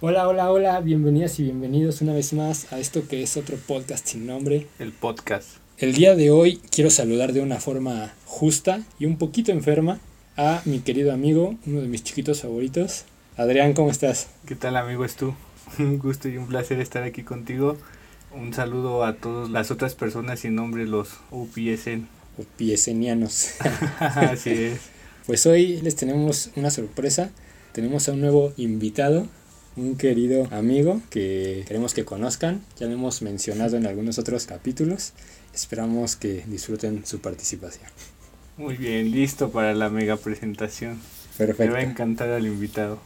Hola, hola, hola, bienvenidas y bienvenidos una vez más a esto que es otro podcast sin nombre. El podcast. El día de hoy quiero saludar de una forma justa y un poquito enferma a mi querido amigo, uno de mis chiquitos favoritos. Adrián, ¿cómo estás? ¿Qué tal amigo es tú? Un gusto y un placer estar aquí contigo. Un saludo a todas las otras personas sin nombre, los UPSN. UPSNianos. Así es. Pues hoy les tenemos una sorpresa. Tenemos a un nuevo invitado un querido amigo que queremos que conozcan. Ya lo hemos mencionado en algunos otros capítulos. Esperamos que disfruten su participación. Muy bien, listo para la mega presentación. Perfecto. Me va a encantar al invitado.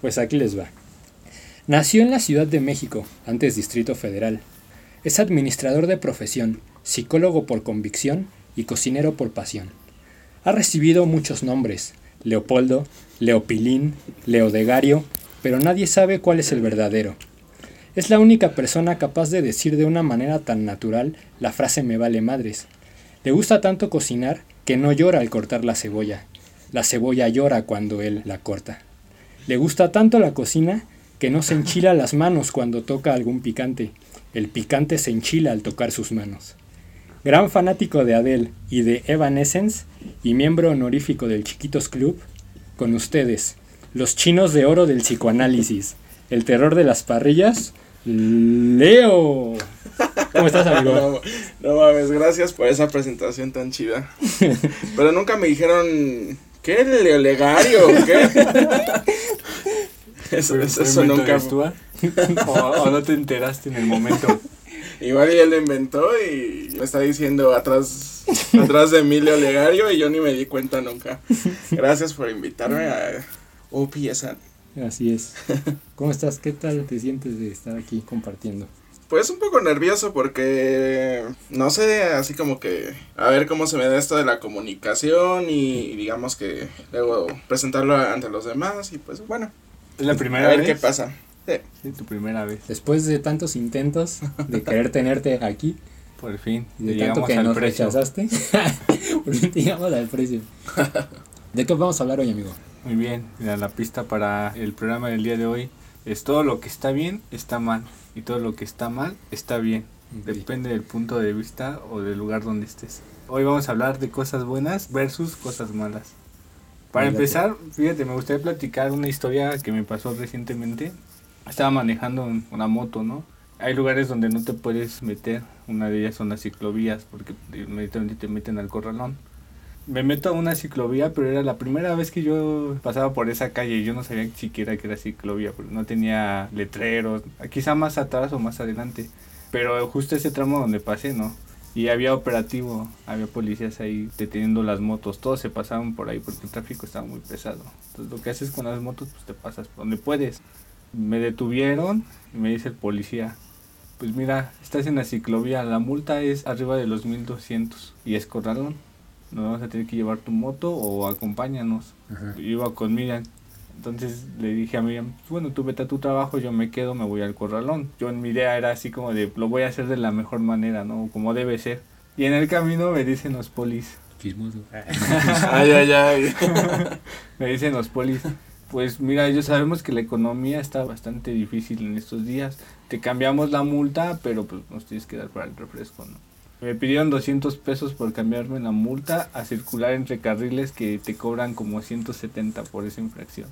Pues aquí les va. Nació en la Ciudad de México, antes Distrito Federal. Es administrador de profesión, psicólogo por convicción y cocinero por pasión. Ha recibido muchos nombres, Leopoldo, Leopilín, Leodegario pero nadie sabe cuál es el verdadero. Es la única persona capaz de decir de una manera tan natural la frase me vale madres. Le gusta tanto cocinar que no llora al cortar la cebolla. La cebolla llora cuando él la corta. Le gusta tanto la cocina que no se enchila las manos cuando toca algún picante. El picante se enchila al tocar sus manos. Gran fanático de Adele y de Evanescence y miembro honorífico del Chiquitos Club, con ustedes, los chinos de oro del psicoanálisis. El terror de las parrillas. Leo. ¿Cómo estás, amigo? No, mames, gracias por esa presentación tan chida. Pero nunca me dijeron, ¿qué leolegario? ¿Qué? eso, eso, nunca. fue. o, o no te enteraste en el momento. Igual él lo inventó y me está diciendo atrás, atrás de mí Leolegario y yo ni me di cuenta nunca. Gracias por invitarme a OPSN. Así es. ¿Cómo estás? ¿Qué tal te sientes de estar aquí compartiendo? Pues un poco nervioso porque no sé, así como que a ver cómo se me da esto de la comunicación y, digamos que luego presentarlo ante los demás y pues bueno. Es la primera vez. A ver qué pasa. Sí. tu primera vez. Después de tantos intentos de querer tenerte aquí. Por fin. De tanto que nos rechazaste. por fin llegamos al precio. ¿De qué vamos a hablar hoy, amigo? Muy bien, mira, la pista para el programa del día de hoy es todo lo que está bien está mal y todo lo que está mal está bien. Depende del punto de vista o del lugar donde estés. Hoy vamos a hablar de cosas buenas versus cosas malas. Para empezar, fíjate, me gustaría platicar una historia que me pasó recientemente. Estaba manejando una moto, ¿no? Hay lugares donde no te puedes meter. Una de ellas son las ciclovías porque inmediatamente te meten al corralón me meto a una ciclovía, pero era la primera vez que yo pasaba por esa calle yo no sabía siquiera que era ciclovía, porque no tenía letreros, quizá más atrás o más adelante, pero justo ese tramo donde pasé, ¿no? Y había operativo, había policías ahí deteniendo las motos, todos se pasaban por ahí porque el tráfico estaba muy pesado. Entonces lo que haces con las motos, pues te pasas por donde puedes. Me detuvieron y me dice el policía, pues mira, estás en la ciclovía, la multa es arriba de los 1200 y es corralón nos vamos a tener que llevar tu moto o acompáñanos. Iba con Miriam. Entonces le dije a Miriam, bueno, tú vete a tu trabajo, yo me quedo, me voy al corralón. Yo en mi idea era así como de, lo voy a hacer de la mejor manera, ¿no? Como debe ser. Y en el camino me dicen los polis. ay, ay, ay. me dicen los polis. Pues mira, ellos sabemos que la economía está bastante difícil en estos días. Te cambiamos la multa, pero pues nos tienes que dar para el refresco, ¿no? Me pidieron 200 pesos por cambiarme la multa a circular entre carriles que te cobran como 170 por esa infracción.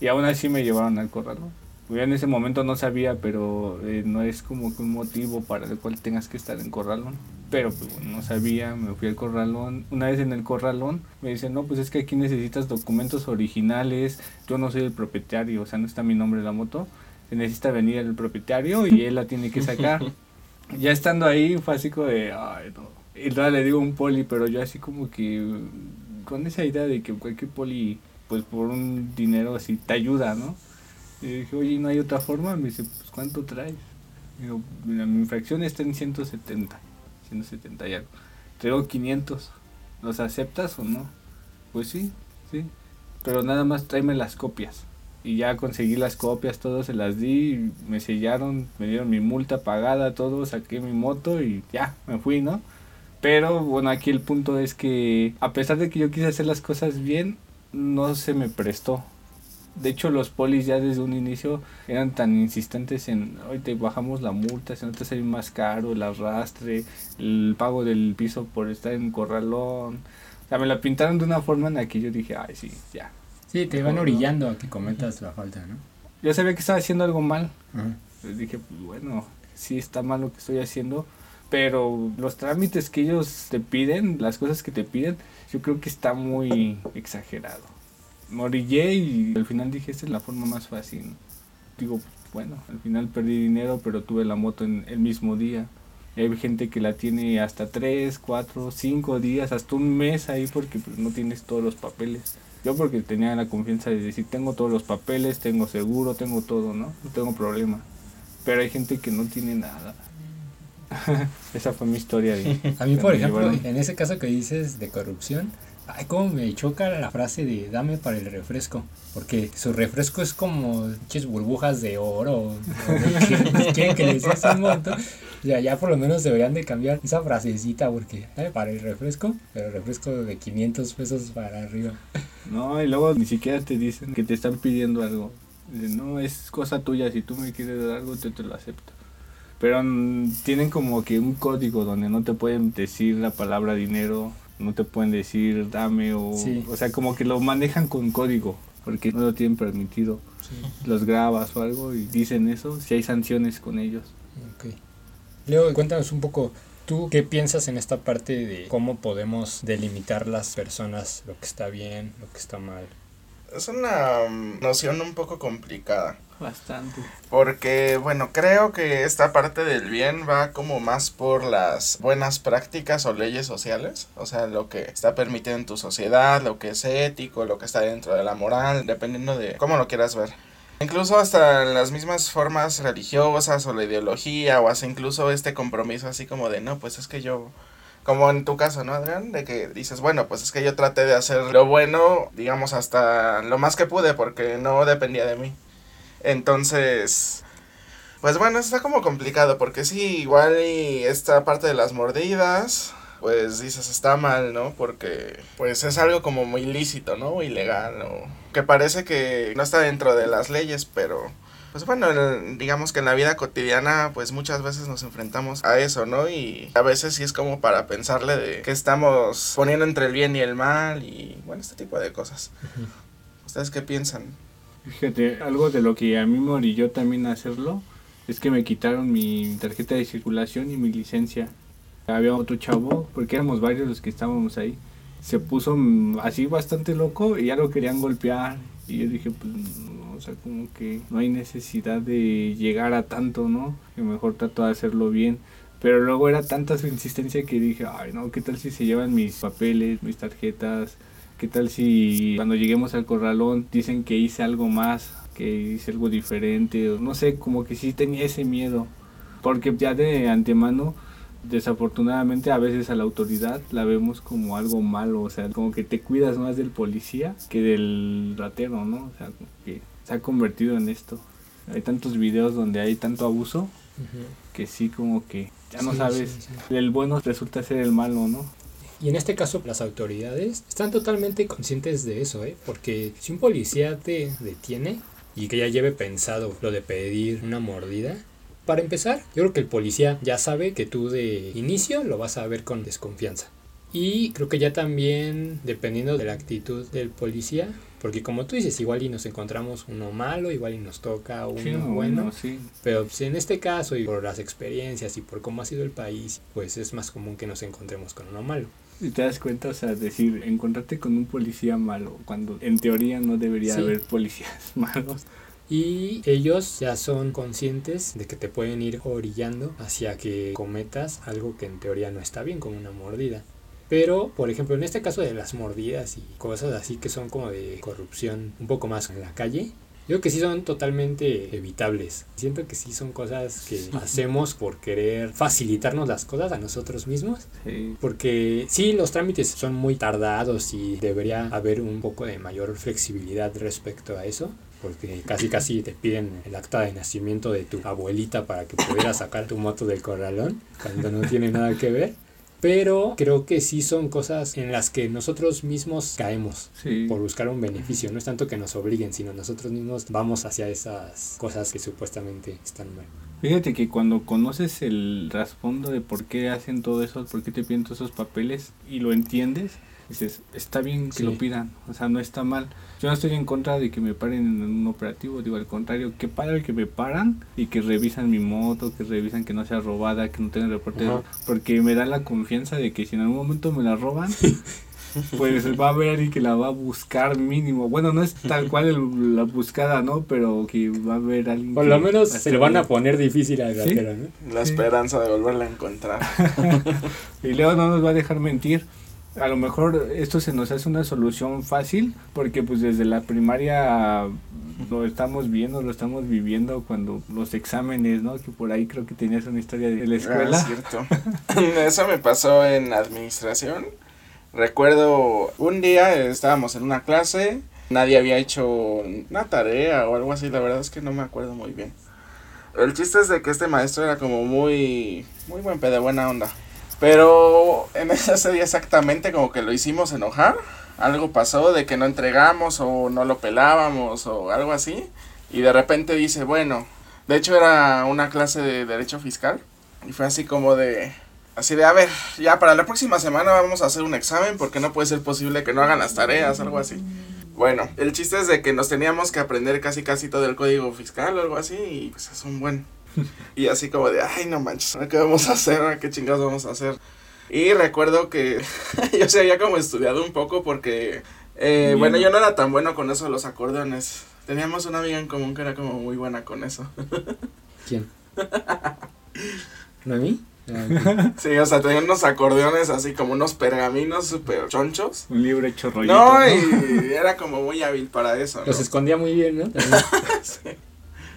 Y aún así me llevaron al corralón. Yo en ese momento no sabía, pero eh, no es como que un motivo para el cual tengas que estar en corralón. Pero pues, no sabía, me fui al corralón. Una vez en el corralón me dicen, no, pues es que aquí necesitas documentos originales. Yo no soy el propietario, o sea, no está mi nombre en la moto. Se necesita venir el propietario y él la tiene que sacar. ya estando ahí fue así de, ay, no. Y nada, le digo un poli, pero yo así como que con esa idea de que cualquier poli, pues por un dinero así, te ayuda, ¿no? Y dije, oye, ¿no hay otra forma? Me dice, pues ¿cuánto traes? Digo, mi infracción está en 170, 170 y algo. Traigo 500, ¿los aceptas o no? Pues sí, sí. Pero nada más tráeme las copias y ya conseguí las copias, todo se las di, me sellaron, me dieron mi multa pagada, todo, saqué mi moto y ya, me fui, ¿no? Pero bueno, aquí el punto es que a pesar de que yo quise hacer las cosas bien, no se me prestó. De hecho, los polis ya desde un inicio eran tan insistentes en, hoy te bajamos la multa, si no te sale más caro, el arrastre, el pago del piso por estar en corralón. O sea, me la pintaron de una forma en la que yo dije, ay, sí, ya. Sí, te van orillando a que cometas la falta, ¿no? Yo sabía que estaba haciendo algo mal. Entonces dije, pues bueno, sí está mal lo que estoy haciendo, pero los trámites que ellos te piden, las cosas que te piden, yo creo que está muy exagerado. Morillé y al final dije, esta es la forma más fácil. Digo, bueno, al final perdí dinero, pero tuve la moto en el mismo día. Hay gente que la tiene hasta 3, 4, 5 días, hasta un mes ahí porque pues, no tienes todos los papeles. Yo porque tenía la confianza de decir, tengo todos los papeles, tengo seguro, tengo todo, ¿no? No tengo problema. Pero hay gente que no tiene nada. Esa fue mi historia. De, a mí, por ejemplo, en ese caso que dices de corrupción, ay, cómo me choca la frase de dame para el refresco. Porque su refresco es como ches burbujas de oro. quieren que les des un montón. Ya, ya por lo menos deberían de cambiar esa frasecita porque dame para el refresco, pero refresco de 500 pesos para arriba. No, y luego ni siquiera te dicen que te están pidiendo algo. no, es cosa tuya, si tú me quieres dar algo, te, te lo acepto. Pero tienen como que un código donde no te pueden decir la palabra dinero, no te pueden decir dame o... O sea, como que lo manejan con código, porque no lo tienen permitido. Los grabas o algo y dicen eso, si hay sanciones con ellos. Okay. Leo, cuéntanos un poco, ¿tú qué piensas en esta parte de cómo podemos delimitar las personas, lo que está bien, lo que está mal? Es una mm, noción un poco complicada. Bastante. Porque, bueno, creo que esta parte del bien va como más por las buenas prácticas o leyes sociales. O sea, lo que está permitido en tu sociedad, lo que es ético, lo que está dentro de la moral, dependiendo de cómo lo quieras ver. Incluso hasta las mismas formas religiosas o la ideología o hasta incluso este compromiso así como de, no, pues es que yo como en tu caso, ¿no, Adrián? De que dices, bueno, pues es que yo traté de hacer lo bueno, digamos, hasta lo más que pude, porque no dependía de mí. Entonces, pues bueno, está como complicado, porque sí, igual y esta parte de las mordidas, pues dices, está mal, ¿no? Porque pues es algo como muy ilícito, ¿no? Ilegal, o que parece que no está dentro de las leyes, pero pues bueno, digamos que en la vida cotidiana pues muchas veces nos enfrentamos a eso, ¿no? Y a veces sí es como para pensarle de que estamos poniendo entre el bien y el mal y bueno, este tipo de cosas. ¿Ustedes qué piensan? Fíjate, algo de lo que a mí me orilló también hacerlo es que me quitaron mi tarjeta de circulación y mi licencia. Había otro chavo, porque éramos varios los que estábamos ahí, se puso así bastante loco y ya lo querían golpear. Y yo dije, pues, o sea, como que no hay necesidad de llegar a tanto, ¿no? Que mejor trato de hacerlo bien. Pero luego era tanta su insistencia que dije, ay, no, ¿qué tal si se llevan mis papeles, mis tarjetas? ¿Qué tal si cuando lleguemos al corralón dicen que hice algo más, que hice algo diferente? No sé, como que sí tenía ese miedo. Porque ya de antemano, desafortunadamente a veces a la autoridad la vemos como algo malo. O sea, como que te cuidas más del policía que del ratero, ¿no? O sea, que se ha convertido en esto. Hay tantos videos donde hay tanto abuso que sí como que ya no sabes. El bueno resulta ser el malo, ¿no? Y en este caso las autoridades están totalmente conscientes de eso, ¿eh? Porque si un policía te detiene y que ya lleve pensado lo de pedir una mordida, para empezar, yo creo que el policía ya sabe que tú de inicio lo vas a ver con desconfianza. Y creo que ya también, dependiendo de la actitud del policía, porque como tú dices, igual y nos encontramos uno malo, igual y nos toca uno bueno. Sí. Pero pues, en este caso, y por las experiencias y por cómo ha sido el país, pues es más común que nos encontremos con uno malo. Y te das cuenta, o sea, decir, encontrarte con un policía malo, cuando en teoría no debería haber policías malos. Y ellos ya son conscientes de que te pueden ir orillando hacia que cometas algo que en teoría no está bien, como una mordida. Pero, por ejemplo, en este caso de las mordidas y cosas así que son como de corrupción un poco más en la calle, yo creo que sí son totalmente evitables. Siento que sí son cosas que hacemos por querer facilitarnos las cosas a nosotros mismos. Porque sí, los trámites son muy tardados y debería haber un poco de mayor flexibilidad respecto a eso. Porque casi casi te piden el acta de nacimiento de tu abuelita para que pudieras sacar tu moto del corralón cuando no tiene nada que ver. pero creo que sí son cosas en las que nosotros mismos caemos Sí. por buscar un beneficio. No es tanto que nos obliguen, sino nosotros mismos vamos hacia esas cosas que supuestamente están mal. Fíjate que cuando conoces el trasfondo de por qué hacen todo eso, por qué te piden todos esos papeles y lo entiendes, dices, está bien que Sí. lo pidan, o sea, no está mal. Yo no estoy en contra de que me paren en un operativo, digo al contrario, que para que me paran y que revisan mi moto, que revisan que no sea robada, que no tenga reporte, Ajá. porque me da la confianza de que si en algún momento me la roban, pues va a haber alguien que la va a buscar mínimo. Bueno, no es tal cual el- la buscada, ¿no? Pero que va a haber alguien Por que lo menos a se le van a poner difícil Sí. ¿no? La Sí. esperanza de volverla a encontrar. Y Leo no nos va a dejar mentir. A lo mejor esto se nos hace una solución fácil porque pues desde la primaria lo estamos viendo, lo estamos viviendo cuando los exámenes, ¿no? Que por ahí creo que tenías una historia de la Ah, escuela. es cierto. Eso me pasó en administración. Recuerdo un día estábamos en una clase, nadie había hecho una tarea o algo así, la verdad es que no me acuerdo muy bien. El chiste es de que este maestro era como muy muy buen pedo, buena onda. Pero en ese día exactamente como que lo hicimos enojar. Algo pasó de que no entregamos o no lo pelábamos o algo así. Y de repente dice, bueno, de hecho era una clase de derecho fiscal. Y fue así como de... Así de, a ver, ya para la próxima semana vamos a hacer un examen porque no puede ser posible que no hagan las tareas, algo así. Bueno, el chiste es de que nos teníamos que aprender casi casi todo el código fiscal o algo así y pues es un buen. Y así como de, ay no manches, ¿ahora ¿qué vamos a hacer? ¿Ahora ¿Qué chingados vamos a hacer? Y recuerdo que yo se había como estudiado un poco porque, eh, bueno, yo no era tan bueno con eso de los acordeones. Teníamos una amiga en común que era como muy buena con eso. ¿Quién? ¿No a mí? Sí, o sea, tenía unos acordeones así como unos pergaminos súper chonchos. Un libro hecho rollito. No, ¿no? y era como muy hábil para eso. ¿no? Los escondía muy bien, ¿no? También.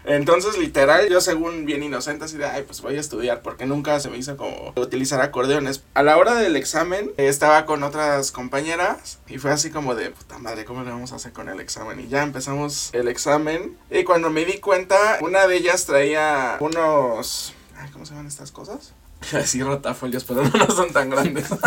Entonces, literal, yo según bien inocente, así de, ay, pues voy a estudiar, porque nunca se me hizo como utilizar acordeones. A la hora del examen, eh, estaba con otras compañeras y fue así como de, puta madre, ¿cómo le vamos a hacer con el examen? Y ya empezamos el examen y cuando me di cuenta, una de ellas traía unos, ay, ¿cómo se llaman estas cosas? Iba a decir rotafolios, pero no son tan grandes.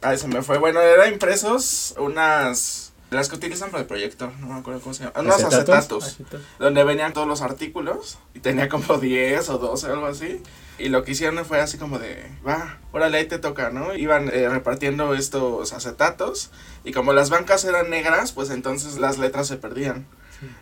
Ay, se me fue. Bueno, era impresos unas... Las que utilizan para el proyector, no me acuerdo cómo se llama. Unos ¿Acetatos? acetatos donde venían todos los artículos y tenía como 10 o 12 algo así. Y lo que hicieron fue así como de, va, órale, ahí te toca, ¿no? Iban eh, repartiendo estos acetatos y como las bancas eran negras, pues entonces las letras se perdían.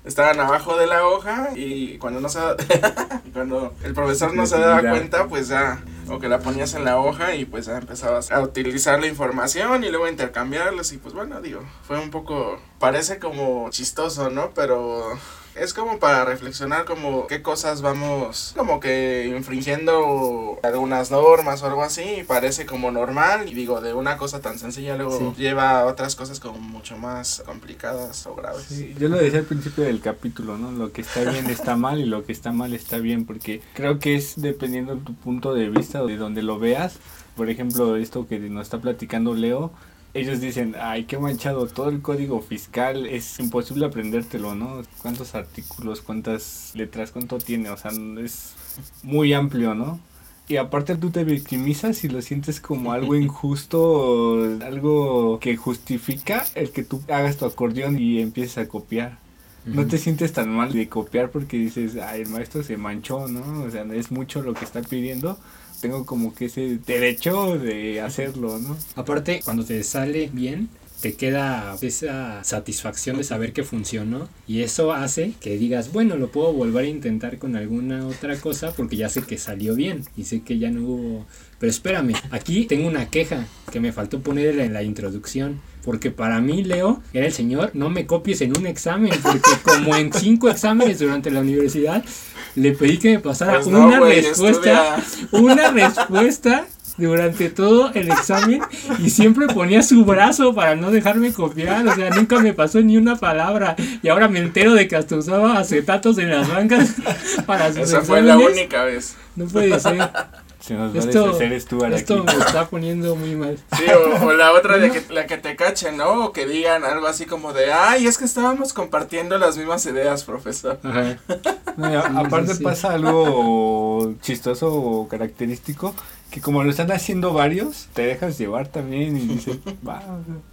Estaban abajo de la hoja y cuando no se cuando el profesor no se daba cuenta, pues ya o que la ponías en la hoja y pues ya empezabas a utilizar la información y luego a intercambiarlas y pues bueno, digo, fue un poco parece como chistoso, ¿no? Pero es como para reflexionar como qué cosas vamos como que infringiendo algunas normas o algo así y parece como normal y digo de una cosa tan sencilla luego Sí. lleva a otras cosas como mucho más complicadas o graves. Sí, yo lo decía al principio del capítulo, ¿no? Lo que está bien está mal y lo que está mal está bien, porque creo que es dependiendo de tu punto de vista o de donde lo veas. Por ejemplo, esto que nos está platicando Leo, ellos dicen, ay, qué manchado, todo el código fiscal es imposible aprendértelo, ¿no? ¿Cuántos artículos, cuántas letras, cuánto tiene? O sea, es muy amplio, ¿no? Y aparte tú te victimizas y lo sientes como algo injusto, algo que justifica el que tú hagas tu acordeón y empieces a copiar. No te sientes tan mal de copiar porque dices, ay, el maestro se manchó, ¿no? O sea, es mucho lo que está pidiendo. Tengo como que ese derecho de hacerlo, ¿no? Aparte, cuando te sale bien, te queda esa satisfacción de saber que funcionó y eso hace que digas, bueno, lo puedo volver a intentar con alguna otra cosa porque ya sé que salió bien y sé que ya no hubo... Pero espérame, aquí tengo una queja que me faltó poner en la introducción. Porque para mí, Leo, era el señor, no me copies en un examen, porque como en cinco exámenes durante la universidad, le pedí que me pasara Pues no, una respuesta una respuesta durante todo el examen y siempre ponía su brazo para no dejarme copiar, o sea, nunca me pasó ni una palabra y ahora me entero de que hasta usaba acetatos en las bancas para sus Esa fue la única vez. No puede ser. Se nos va Esto, a deshacer Stuart esto aquí. me está poniendo muy mal. Sí, o, o la otra de que, la que te cachen, ¿no? O que digan algo así como de, ay, es que estábamos compartiendo las mismas ideas, profesor. Ajá. No, aparte sí, pasa algo chistoso o característico que como lo están haciendo varios, te dejas llevar también y dices, va,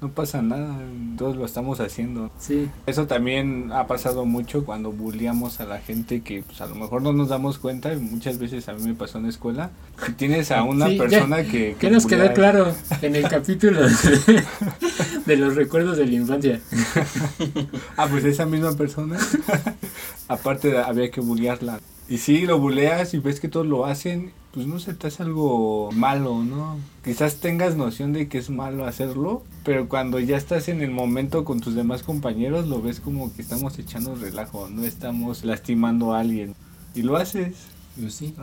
no pasa nada, todos lo estamos haciendo. Sí. Eso también ha pasado mucho cuando bulliamos a la gente que pues a lo mejor no nos damos cuenta y muchas veces a mí me pasó en la escuela. Si tienes a una Sí, ya. persona que... Que nos quedó claro en el capítulo de, de los recuerdos de la infancia. Ah, pues esa misma persona. Aparte había que bullearla. Y sí, lo buleas y ves que todos lo hacen, pues no se te hace algo malo, ¿no? Quizás tengas noción de que es malo hacerlo, pero cuando ya estás en el momento con tus demás compañeros, lo ves como que estamos echando relajo, no estamos lastimando a alguien. Y lo haces, Pues sí.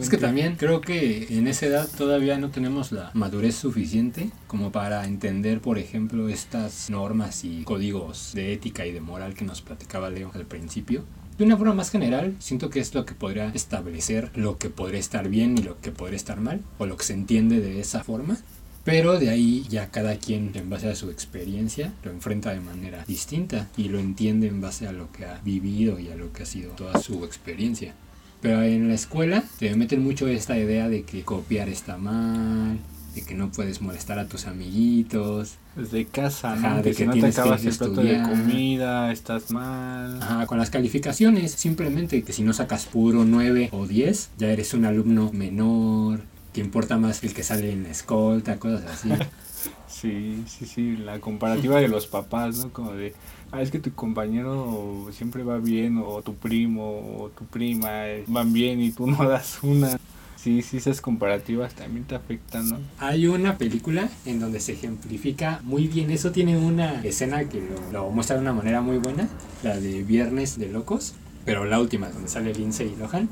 Es que también creo que en esa edad todavía no tenemos la madurez suficiente como para entender, por ejemplo, estas normas y códigos de ética y de moral que nos platicaba Leo al principio. De una forma más general, siento que es lo que podría establecer lo que podría estar bien y lo que podría estar mal, o lo que se entiende de esa forma. Pero de ahí ya cada quien en base a su experiencia lo enfrenta de manera distinta y lo entiende en base a lo que ha vivido y a lo que ha sido toda su experiencia. Pero en la escuela te meten mucho esta idea de que copiar está mal, de que no puedes molestar a tus amiguitos. Desde casa, ¿no? Ajá, de que que si no te acabas el plato de comida, estás mal. Ajá, con las calificaciones, simplemente que si no sacas puro 9 o 10, ya eres un alumno menor, que importa más el que sale en la escolta, cosas así. Sí, sí, sí, la comparativa de los papás, ¿no? Como de, ah, es que tu compañero siempre va bien, o tu primo, o tu prima eh, van bien y tú no das una. Sí, sí, esas comparativas también te afectan, ¿no? Hay una película en donde se ejemplifica muy bien. Eso tiene una escena que lo, lo muestra de una manera muy buena, la de Viernes de Locos, pero la última, donde sale Lindsay Lohan.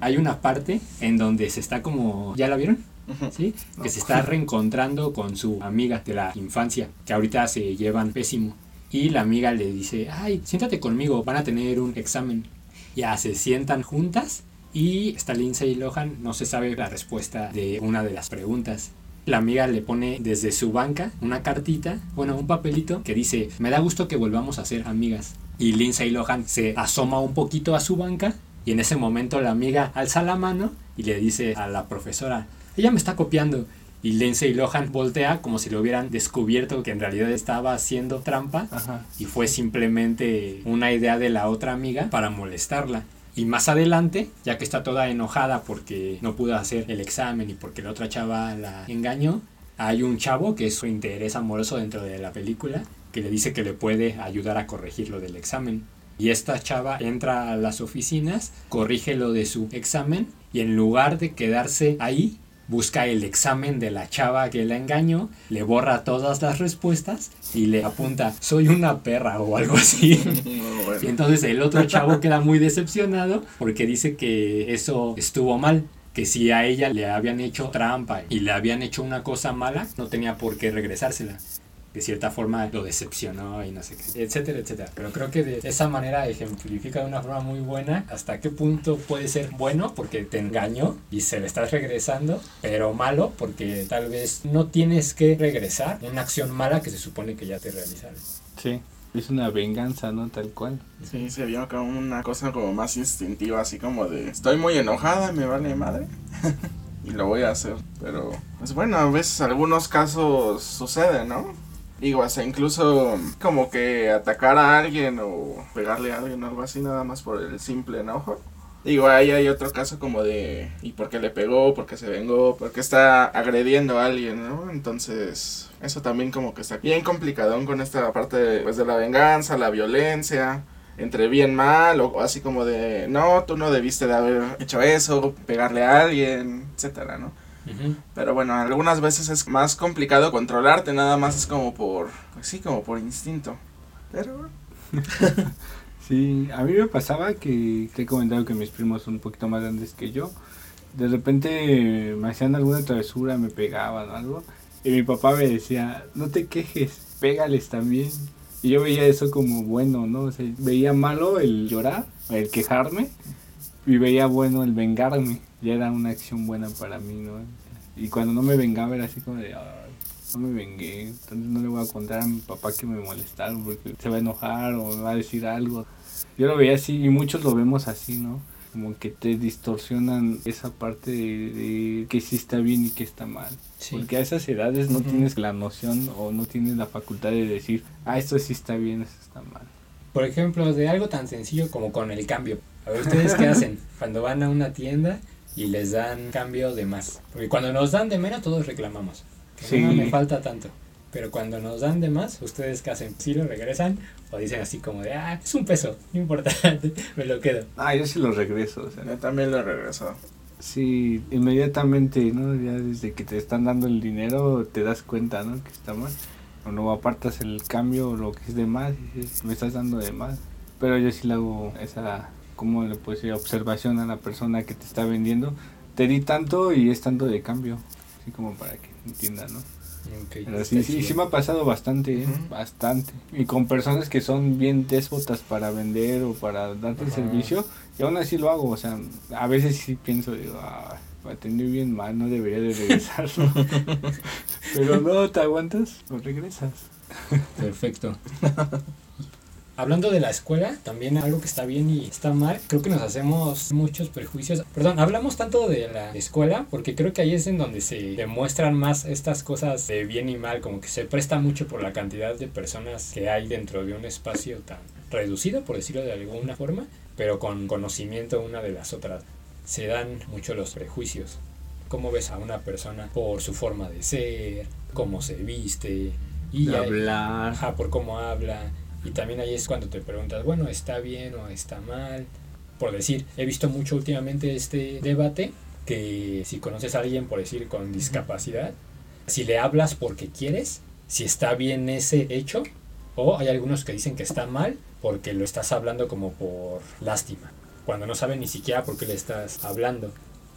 Hay una parte en donde se está como. ¿Ya la vieron? ¿Sí? Que se está reencontrando con su amiga de la infancia, que ahorita se llevan pésimo. Y la amiga le dice: Ay, siéntate conmigo, van a tener un examen. Ya se sientan juntas y está Lindsay Lohan, no se sabe la respuesta de una de las preguntas. La amiga le pone desde su banca una cartita, bueno, un papelito que dice, me da gusto que volvamos a ser amigas. Y Lindsay Lohan se asoma un poquito a su banca y en ese momento la amiga alza la mano y le dice a la profesora, ella me está copiando. Y Lindsay Lohan voltea como si le hubieran descubierto que en realidad estaba haciendo trampa Ajá. y fue simplemente una idea de la otra amiga para molestarla. Y más adelante, ya que está toda enojada porque no pudo hacer el examen y porque la otra chava la engañó, hay un chavo que es su interés amoroso dentro de la película que le dice que le puede ayudar a corregir lo del examen. Y esta chava entra a las oficinas, corrige lo de su examen y en lugar de quedarse ahí, busca el examen de la chava que la engañó, le borra todas las respuestas y le apunta, soy una perra o algo así. No, bueno. Y entonces el otro chavo queda muy decepcionado porque dice que eso estuvo mal, que si a ella le habían hecho trampa y le habían hecho una cosa mala, no tenía por qué regresársela. De cierta forma lo decepcionó y no sé qué, etcétera, etcétera. Pero creo que de esa manera ejemplifica de una forma muy buena hasta qué punto puede ser bueno porque te engañó y se le estás regresando, pero malo porque tal vez no tienes que regresar una acción mala que se supone que ya te realizaron. Sí, es una venganza, ¿no? Tal cual. Sí, se vio como una cosa como más instintiva, así como de estoy muy enojada, me vale madre. y lo voy a hacer. Pero, pues bueno, a veces algunos casos suceden, ¿no? Digo, hasta incluso como que atacar a alguien o pegarle a alguien o algo así, nada más por el simple enojo. Digo, ahí hay otro caso como de, ¿y por qué le pegó? ¿Por qué se vengó? ¿Por qué está agrediendo a alguien? ¿no? Entonces, eso también como que está bien complicadón con esta parte de, pues, de la venganza, la violencia, entre bien mal, o así como de, no, tú no debiste de haber hecho eso, pegarle a alguien, etcétera, ¿no? Pero bueno, algunas veces es más complicado controlarte, nada más es como por, pues sí, como por instinto. Pero Sí, a mí me pasaba que te he comentado que mis primos son un poquito más grandes que yo. De repente me hacían alguna travesura, me pegaban o algo. Y mi papá me decía, no te quejes, pégales también. Y yo veía eso como bueno, ¿no? O sea, veía malo el llorar, el quejarme. Y veía bueno el vengarme. Ya era una acción buena para mí, ¿no? Y cuando no me vengaba era así como de, "Ay, no me vengué, entonces no le voy a contar a mi papá que me molestaron porque se va a enojar o me va a decir algo. Yo lo veía así y muchos lo vemos así, ¿no? como que te distorsionan esa parte de, que sí está bien y que está mal. Porque a esas edades no tienes la noción o no tienes la facultad de decir, ah, esto sí está bien, esto está mal. Por ejemplo, de algo tan sencillo como con el cambio. A ver, ¿ustedes qué hacen? Cuando van a una tienda y les dan cambio de más. Porque cuando nos dan de menos todos reclamamos. Que no me falta tanto. Pero cuando nos dan de más, ¿ustedes qué hacen? ¿Sí lo regresan? O dicen así como de, ah, es un peso, no importa, me lo quedo. Ah, yo sí lo regreso. O sea. Yo también lo regreso. Sí, inmediatamente, ¿no? Ya desde que te están dando el dinero te das cuenta, ¿no? Que está mal. O no apartas el cambio o lo que es de más y dices, me estás dando de más. Pero yo sí le hago esa, ¿cómo le puedo decir? Observación a la persona que te está vendiendo. Te di tanto y es tanto de cambio. Así como para que entienda, ¿no? sí, sí, sí, me ha pasado bastante, ¿eh? bastante. Y con personas que son bien déspotas para vender o para darte el servicio, y aún así lo hago. O sea, a veces sí pienso, digo, ah, atendí bien mal, no debería de regresarlo. Pero no, te aguantas, lo regresas. Perfecto. Hablando de la escuela, también algo que está bien y está mal, creo que nos hacemos muchos prejuicios. Perdón, hablamos tanto de la escuela porque creo que ahí es en donde se demuestran más estas cosas de bien y mal, como que se presta mucho por la cantidad de personas que hay dentro de un espacio tan reducido, por decirlo de alguna forma, pero con conocimiento una de las otras. Se dan mucho los prejuicios. ¿Cómo ves a una persona por su forma de ser, cómo se viste, y hablar, por cómo habla? Y también ahí es cuando te preguntas, bueno, ¿está bien o está mal? Por decir, he visto mucho últimamente este debate que si conoces a alguien, por decir, con discapacidad, si le hablas porque quieres, si está bien ese hecho, o hay algunos que dicen que está mal porque lo estás hablando como por lástima, cuando no saben ni siquiera por qué le estás hablando.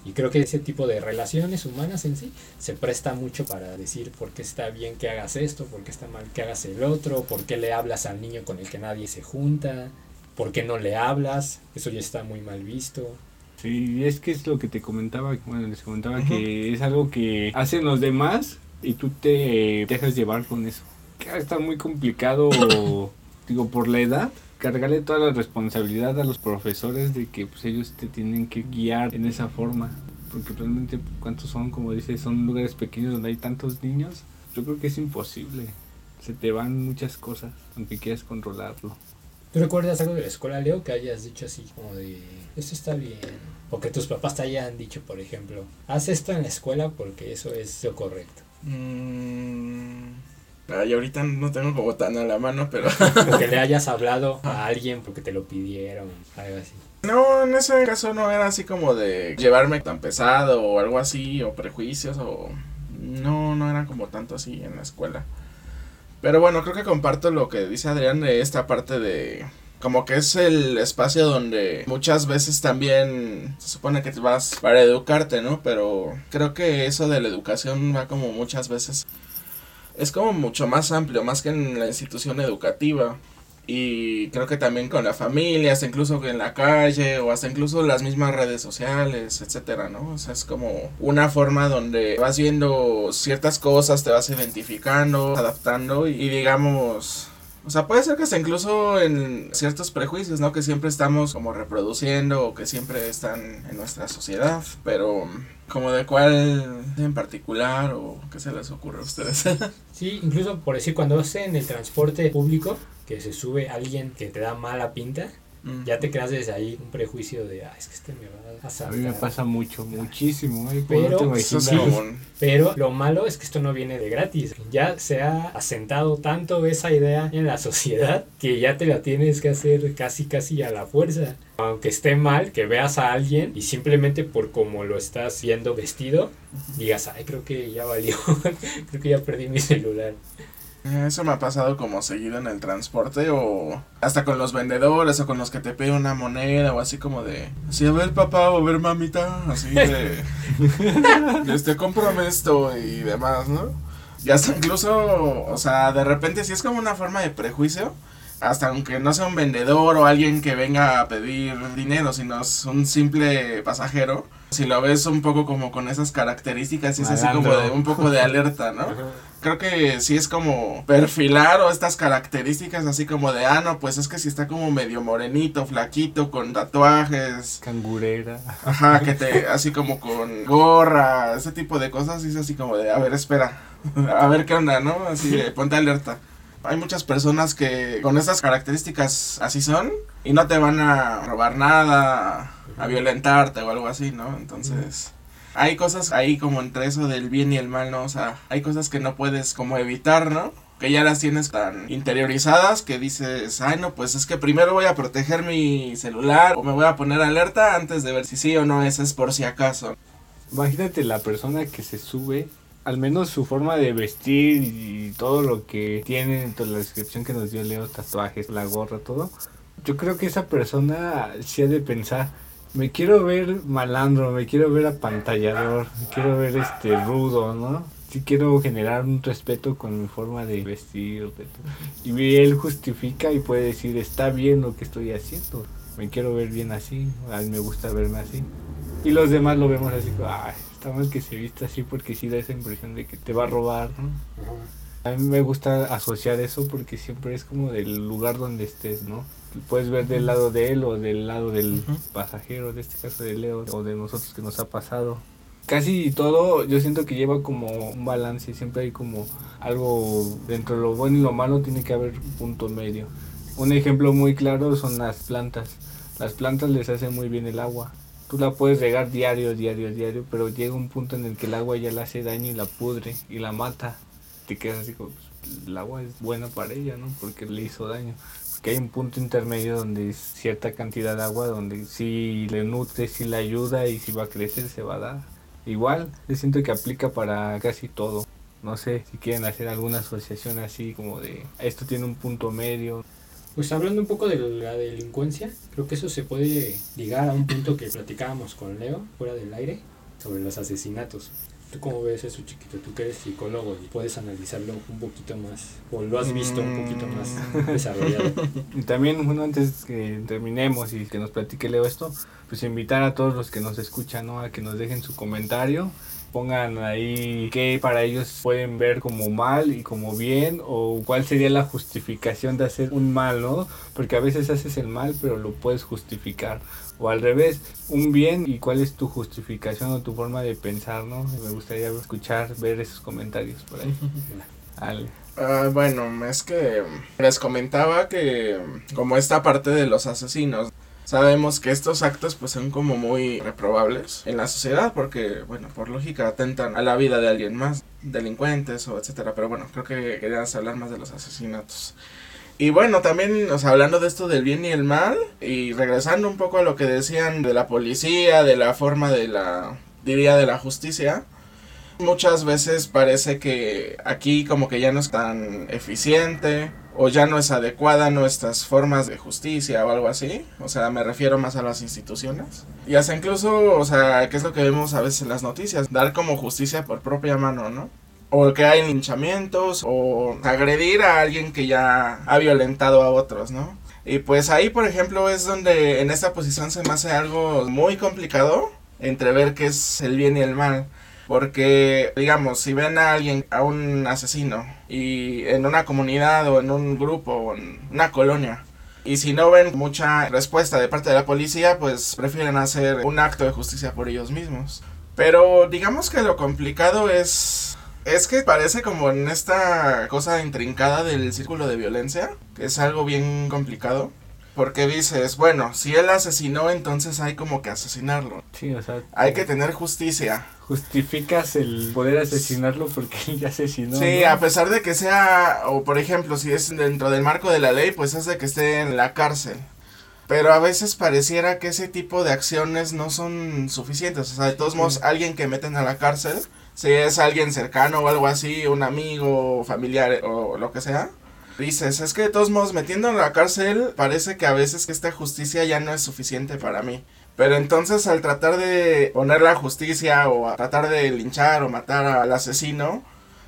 Y creo que ese tipo de relaciones humanas en sí se presta mucho para decir por qué está bien que hagas esto, por qué está mal que hagas el otro, por qué le hablas al niño con el que nadie se junta, por qué no le hablas, eso ya está muy mal visto. Sí, es que es lo que te comentaba, bueno, les comentaba que es algo que hacen los demás y tú te dejas llevar con eso. Está muy complicado, digo, por la edad, cargarle toda la responsabilidad a los profesores de que pues, ellos te tienen que guiar en esa forma. Porque realmente, ¿cuántos son? Como dices, son lugares pequeños donde hay tantos niños. Yo creo que es imposible. Se te van muchas cosas, aunque quieras controlarlo. ¿Tú recuerdas algo de la escuela, Leo, que hayas dicho así, como de, esto está bien? O que tus papás te hayan dicho, por ejemplo, haz esto en la escuela porque eso es lo correcto. Mmm y ahorita no tengo como tan a la mano, pero... que le hayas hablado a alguien porque te lo pidieron, algo así. No, en ese caso no era así como de llevarme tan pesado o algo así, o prejuicios, o... No, no era como tanto así en la escuela. Pero bueno, creo que comparto lo que dice Adrián de esta parte de... Como que es el espacio donde muchas veces también se supone que te vas para educarte, ¿no? Pero creo que eso de la educación va como muchas veces es como mucho más amplio, más que en la institución educativa. Y creo que también con la familia, hasta incluso en la calle o hasta incluso las mismas redes sociales, etcétera, ¿no? O sea, es como una forma donde vas viendo ciertas cosas, te vas identificando, adaptando y digamos, o sea, puede ser que hasta incluso en ciertos prejuicios, ¿no? Que siempre estamos como reproduciendo o que siempre están en nuestra sociedad, pero como de cuál en particular o qué se les ocurre a ustedes. sí, incluso por decir, cuando vas en el transporte público, que se sube alguien que te da mala pinta, Mm. Ya te creas desde ahí un prejuicio de, ah, es que este me va a A mí me pasa mucho, muchísimo. pero, pero lo malo es que esto no viene de gratis. Ya se ha asentado tanto esa idea en la sociedad que ya te la tienes que hacer casi, casi a la fuerza. Aunque esté mal, que veas a alguien y simplemente por cómo lo estás viendo vestido, digas, ay, creo que ya valió, creo que ya perdí mi celular. Eso me ha pasado como seguido en el transporte o hasta con los vendedores o con los que te piden una moneda o así como de, si a ver papá o a ver mamita, así de, este, cómprame esto y demás, ¿no? Y hasta incluso, o sea, de repente si es como una forma de prejuicio hasta aunque no sea un vendedor o alguien que venga a pedir dinero, sino es un simple pasajero, si lo ves un poco como con esas características, es así como de un poco de alerta, ¿no? Creo que sí es como perfilar o estas características así como de, ah, no, pues es que si está como medio morenito, flaquito, con tatuajes. Cangurera. Ajá, que te, así como con gorra, ese tipo de cosas, y es así como de, a ver, espera, a ver qué onda, ¿no? Así de, ponte alerta. Hay muchas personas que con esas características así son y no te van a robar nada, a violentarte o algo así, ¿no? Entonces, hay cosas ahí como entre eso del bien y el mal, ¿no? O sea, hay cosas que no puedes como evitar, ¿no? Que ya las tienes tan interiorizadas que dices, ay no, pues es que primero voy a proteger mi celular o me voy a poner alerta antes de ver si sí o no, ese es por si acaso. Imagínate la persona que se sube al menos su forma de vestir y todo lo que tiene, toda la descripción que nos dio Leo, tatuajes, la gorra, todo. Yo creo que esa persona sí ha de pensar, me quiero ver malandro, me quiero ver apantallador, me quiero ver este rudo, ¿no? Sí quiero generar un respeto con mi forma de vestir. y él justifica y puede decir, está bien lo que estoy haciendo, me quiero ver bien así, a mí me gusta verme así. Y los demás lo vemos así, ay, está mal que se vista así porque sí da esa impresión de que te va a robar, ¿no? A mí me gusta asociar eso porque siempre es como del lugar donde estés, ¿no? Puedes ver del lado de él o del lado del pasajero, de este caso de Leo, o de nosotros que nos ha pasado. Casi todo yo siento que lleva como un balance, siempre hay como algo dentro de lo bueno y lo malo tiene que haber un punto medio. Un ejemplo muy claro son las plantas. Las plantas les hace muy bien el agua tú la puedes regar diario, diario, diario, pero llega un punto en el que el agua ya le hace daño y la pudre y la mata. Te quedas así como, pues, el agua es buena para ella, ¿no? Porque le hizo daño. Porque hay un punto intermedio donde es cierta cantidad de agua, donde si le nutre, si le ayuda y si va a crecer, se va a dar. Igual, yo siento que aplica para casi todo. No sé si quieren hacer alguna asociación así como de esto tiene un punto medio. Pues hablando un poco de la delincuencia, creo que eso se puede ligar a un punto que platicábamos con Leo fuera del aire sobre los asesinatos. ¿Tú cómo ves eso, chiquito? Tú que eres psicólogo y puedes analizarlo un poquito más, o lo has visto un poquito más mm. desarrollado. Y también, bueno, antes que terminemos y que nos platique Leo esto, pues invitar a todos los que nos escuchan, ¿no? A que nos dejen su comentario pongan ahí qué para ellos pueden ver como mal y como bien o cuál sería la justificación de hacer un mal, ¿no? Porque a veces haces el mal pero lo puedes justificar o al revés, un bien y cuál es tu justificación o tu forma de pensar, ¿no? Me gustaría escuchar, ver esos comentarios por ahí. Ale. Uh, bueno, es que les comentaba que como esta parte de los asesinos, Sabemos que estos actos pues son como muy reprobables en la sociedad porque, bueno, por lógica atentan a la vida de alguien más, delincuentes o etcétera, pero bueno, creo que querías hablar más de los asesinatos. Y bueno, también, o sea, hablando de esto del bien y el mal, y regresando un poco a lo que decían de la policía, de la forma de la, diría, de la justicia, muchas veces parece que aquí como que ya no es tan eficiente, o ya no es adecuada nuestras formas de justicia o algo así. O sea, me refiero más a las instituciones. Y hasta incluso, o sea, que es lo que vemos a veces en las noticias, dar como justicia por propia mano, ¿no? O que hay linchamientos o agredir a alguien que ya ha violentado a otros, ¿no? Y pues ahí, por ejemplo, es donde en esta posición se me hace algo muy complicado entre ver qué es el bien y el mal. Porque, digamos, si ven a alguien, a un asesino, y en una comunidad o en un grupo o en una colonia, y si no ven mucha respuesta de parte de la policía, pues prefieren hacer un acto de justicia por ellos mismos. Pero digamos que lo complicado es... Es que parece como en esta cosa intrincada del círculo de violencia, que es algo bien complicado. Porque dices, bueno, si él asesinó, entonces hay como que asesinarlo. Sí, o sea. Hay que tener justicia justificas el poder asesinarlo porque él ya asesinó. Sí, a pesar de que sea, o por ejemplo, si es dentro del marco de la ley, pues es de que esté en la cárcel. Pero a veces pareciera que ese tipo de acciones no son suficientes. O sea, de todos modos, alguien que meten a la cárcel, si es alguien cercano o algo así, un amigo, familiar o lo que sea, dices, es que de todos modos, metiendo en la cárcel, parece que a veces que esta justicia ya no es suficiente para mí. Pero entonces al tratar de poner la justicia o a tratar de linchar o matar al asesino,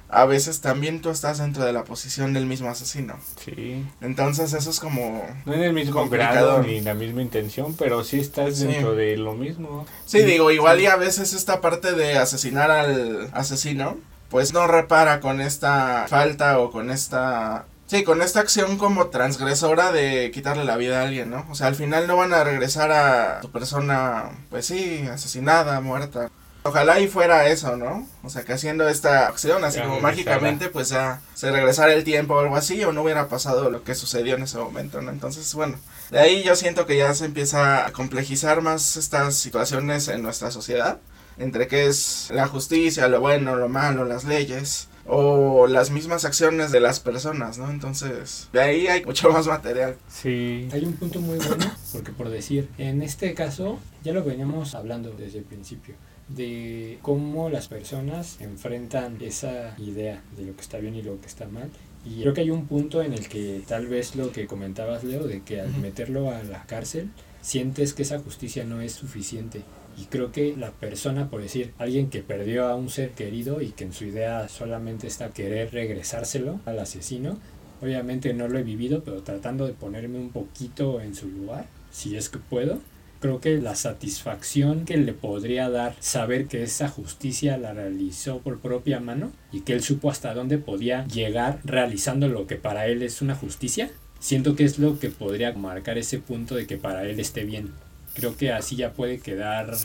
a veces también tú estás dentro de la posición del mismo asesino. Sí. Entonces eso es como... No en el mismo Complicado. grado ni la misma intención, pero sí estás Sí. dentro de lo mismo. Sí, digo, igual y a veces esta parte de asesinar al asesino, pues no repara con esta falta o con esta... Sí, con esta acción como transgresora de quitarle la vida a alguien, ¿no? O sea, al final no van a regresar a tu persona, pues sí, asesinada, muerta. Ojalá y fuera eso, ¿no? O sea, que haciendo esta acción, así Ya como mágicamente, pues ya se regresara el tiempo o algo así, o no hubiera pasado lo que sucedió en ese momento, ¿no? Entonces, bueno, de ahí yo siento que ya se empieza a complejizar más estas situaciones en nuestra sociedad, entre qué es la justicia, lo bueno, lo malo, las leyes, o las mismas acciones de las personas, ¿no? Entonces, de ahí hay mucho más material. Sí. Hay un punto muy bueno, porque por decir, en este caso, ya lo veníamos hablando desde el principio, de cómo las personas enfrentan esa idea de lo que está bien y lo que está mal. Y creo que hay un punto en el que tal vez lo que comentabas, Leo, de que al meterlo a la cárcel, sientes que esa justicia no es suficiente. Y creo que la persona, por decir, alguien que perdió a un ser querido y que en su idea solamente está querer regresárselo al asesino, obviamente no lo he vivido, pero tratando de ponerme un poquito en su lugar, si es que puedo, creo que la satisfacción que le podría dar saber que esa justicia la realizó por propia mano y que él supo hasta dónde podía llegar realizando lo que para él es una justicia, siento que es lo que podría marcar ese punto de que para él esté bien. Creo que así ya puede quedar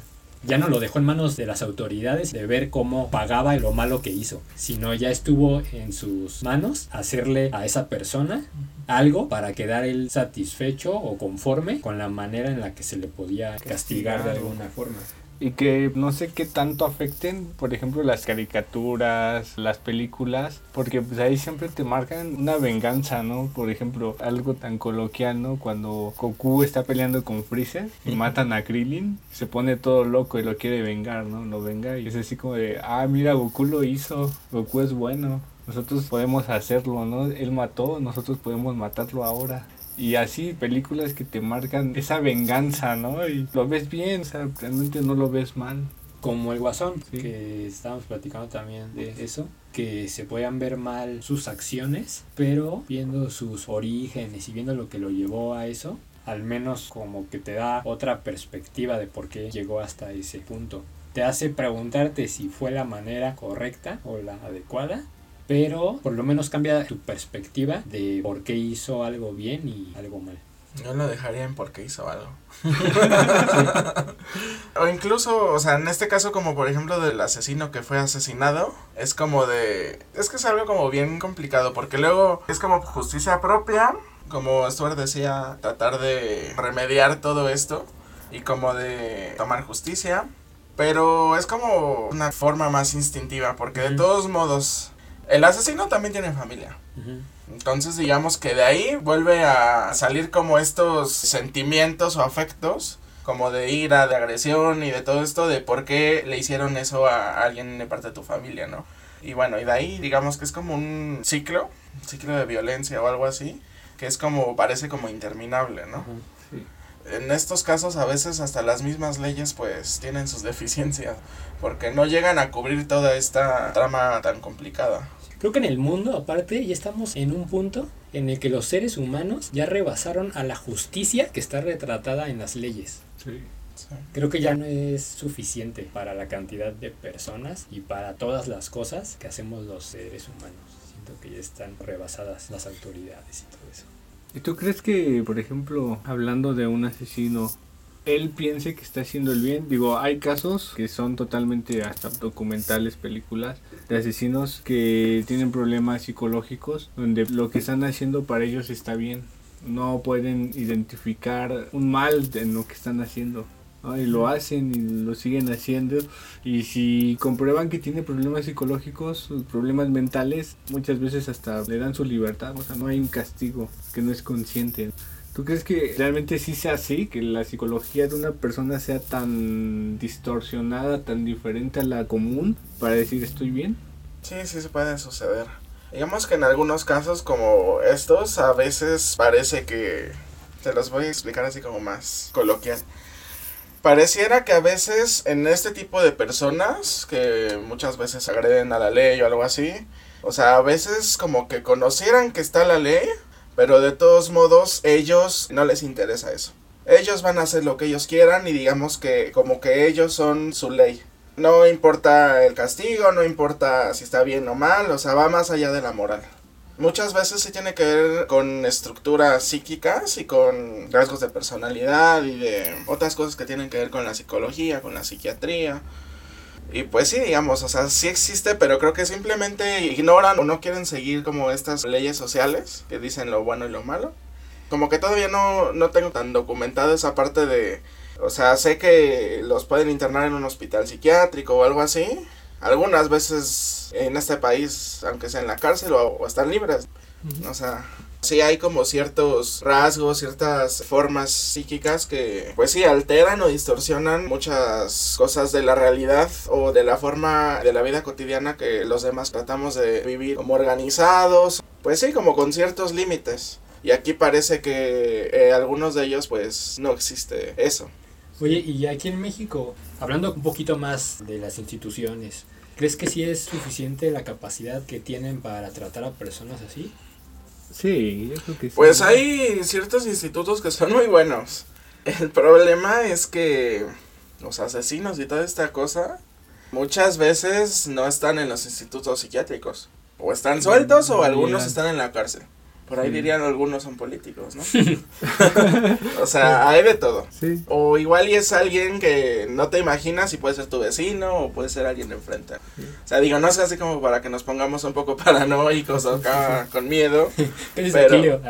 ya no lo dejó en manos de las autoridades de ver cómo pagaba lo malo que hizo, sino ya estuvo en sus manos hacerle a esa persona algo para quedar él satisfecho o conforme con la manera en la que se le podía castigar de Castigar. alguna forma. Y que no sé qué tanto afecten, por ejemplo, las caricaturas, las películas, porque pues ahí siempre te marcan una venganza, ¿no? Por ejemplo, algo tan coloquial, ¿no? Cuando Goku está peleando con Freezer y matan a Krillin, se pone todo loco y lo quiere vengar, ¿no? Lo venga y es así como de, ah, mira, Goku lo hizo, Goku es bueno. Nosotros podemos hacerlo, ¿no? Él mató, nosotros podemos matarlo ahora. Y así películas que te marcan esa venganza, ¿no? Y lo ves bien, o sea, realmente no lo ves mal. Como el Guasón, Sí. que estábamos platicando también de eso, que se puedan ver mal sus acciones, pero viendo sus orígenes y viendo lo que lo llevó a eso, al menos como que te da otra perspectiva de por qué llegó hasta ese punto. Te hace preguntarte si fue la manera correcta o la adecuada, pero por lo menos cambia tu perspectiva de por qué hizo algo bien y algo mal. Yo lo dejaría en porque hizo algo. o incluso, o sea, en este caso como por ejemplo del asesino que fue asesinado, es como de... Es que es algo como bien complicado porque luego es como justicia propia, como Stuart decía, tratar de remediar todo esto y como de tomar justicia. Pero es como una forma más instintiva porque de todos modos el asesino también tiene familia. Entonces digamos que de ahí vuelve a salir como estos sentimientos o afectos, como de ira, de agresión y de todo esto, de por qué le hicieron eso a alguien de parte de tu familia, ¿no? Y bueno, y de ahí digamos que es como un ciclo, un ciclo de violencia o algo así, que es como, parece como interminable, ¿no? Sí. En estos casos a veces hasta las mismas leyes pues tienen sus deficiencias, porque no llegan a cubrir toda esta trama tan complicada. Creo que en el mundo, aparte, ya estamos en un punto en el que los seres humanos ya rebasaron a la justicia que está retratada en las leyes. Sí. Creo que ya no es suficiente para la cantidad de personas y para todas las cosas que hacemos los seres humanos. Siento que ya están rebasadas las autoridades y todo eso. ¿Y tú crees que, por ejemplo, hablando de un asesino, él piense que está haciendo el bien? Digo, hay casos que son totalmente hasta documentales, películas, de asesinos que tienen problemas psicológicos, donde lo que están haciendo para ellos está bien. No pueden identificar un mal en lo que están haciendo. ¿no? Y lo hacen y lo siguen haciendo. Y si comprueban que tiene problemas psicológicos, problemas mentales, muchas veces hasta le dan su libertad. O sea, no hay un castigo que no es consciente. ¿Tú crees que realmente sí sea así? Que la psicología de una persona sea tan distorsionada, tan diferente a la común para decir estoy bien? Sí, sí se puede suceder. Digamos que en algunos casos como estos a veces parece que... Se los voy a explicar así como más coloquial. Pareciera que a veces en este tipo de personas que muchas veces agreden a la ley o algo así, o sea, a veces como que conocieran que está la ley, pero de todos modos ellos no les interesa eso. Ellos van a hacer lo que ellos quieran y digamos que como que ellos son su ley. No importa el castigo, no importa si está bien o mal, o sea, va más allá de la moral. Muchas veces sí tiene que ver con estructuras psíquicas y con rasgos de personalidad y de otras cosas que tienen que ver con la psicología, con la psiquiatría. Y pues sí, digamos, o sea, sí existe, pero creo que simplemente ignoran o no quieren seguir como estas leyes sociales que dicen lo bueno y lo malo. Como que todavía no, no tengo tan documentado esa parte de o sea, sé que los pueden internar en un hospital psiquiátrico o algo así. Algunas veces en este país, aunque sea en la cárcel o, están libres. O sea, sí hay como ciertos rasgos, ciertas formas psíquicas que pues sí alteran o distorsionan muchas cosas de la realidad o de la forma de la vida cotidiana que los demás tratamos de vivir como organizados. Pues sí, como con ciertos límites. Y aquí parece que eh, algunos de ellos pues no existe eso. Oye, y aquí en México, hablando un poquito más de las instituciones, ¿crees que sí es suficiente la capacidad que tienen para tratar a personas así? Sí, yo creo que sí. Pues hay ciertos institutos que son muy buenos. El problema es que los asesinos y toda esta cosa muchas veces no están en los institutos psiquiátricos. O están sueltos o algunos están en la cárcel. Por ahí dirían algunos son políticos, ¿no? o sea, hay de todo. O igual y es alguien que no te imaginas y puede ser tu vecino o puede ser alguien de enfrente. O sea, digo, no es así como para que nos pongamos un poco paranoicos acá con miedo. pero...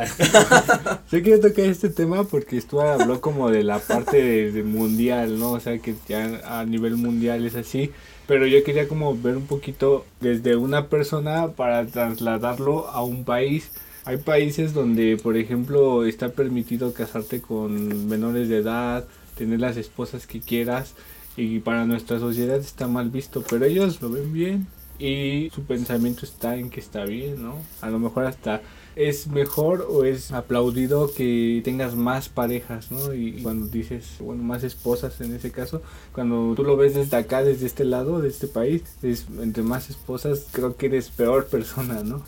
Yo toqué este tema porque Stuart habló como de la parte de, mundial, ¿no? O sea, que ya a nivel mundial es así pero yo quería como ver un poquito desde una persona para trasladarlo a un país hay países donde, por ejemplo, está permitido casarte con menores de edad, tener las esposas que quieras y para nuestra sociedad está mal visto, pero ellos lo ven bien y su pensamiento está en que está bien, ¿no? A lo mejor hasta es mejor o es aplaudido que tengas más parejas, ¿no? Y cuando dices, bueno, más esposas en ese caso, cuando tú lo ves desde acá, desde este lado, de este país, es, entre más esposas, creo que eres peor persona, ¿no?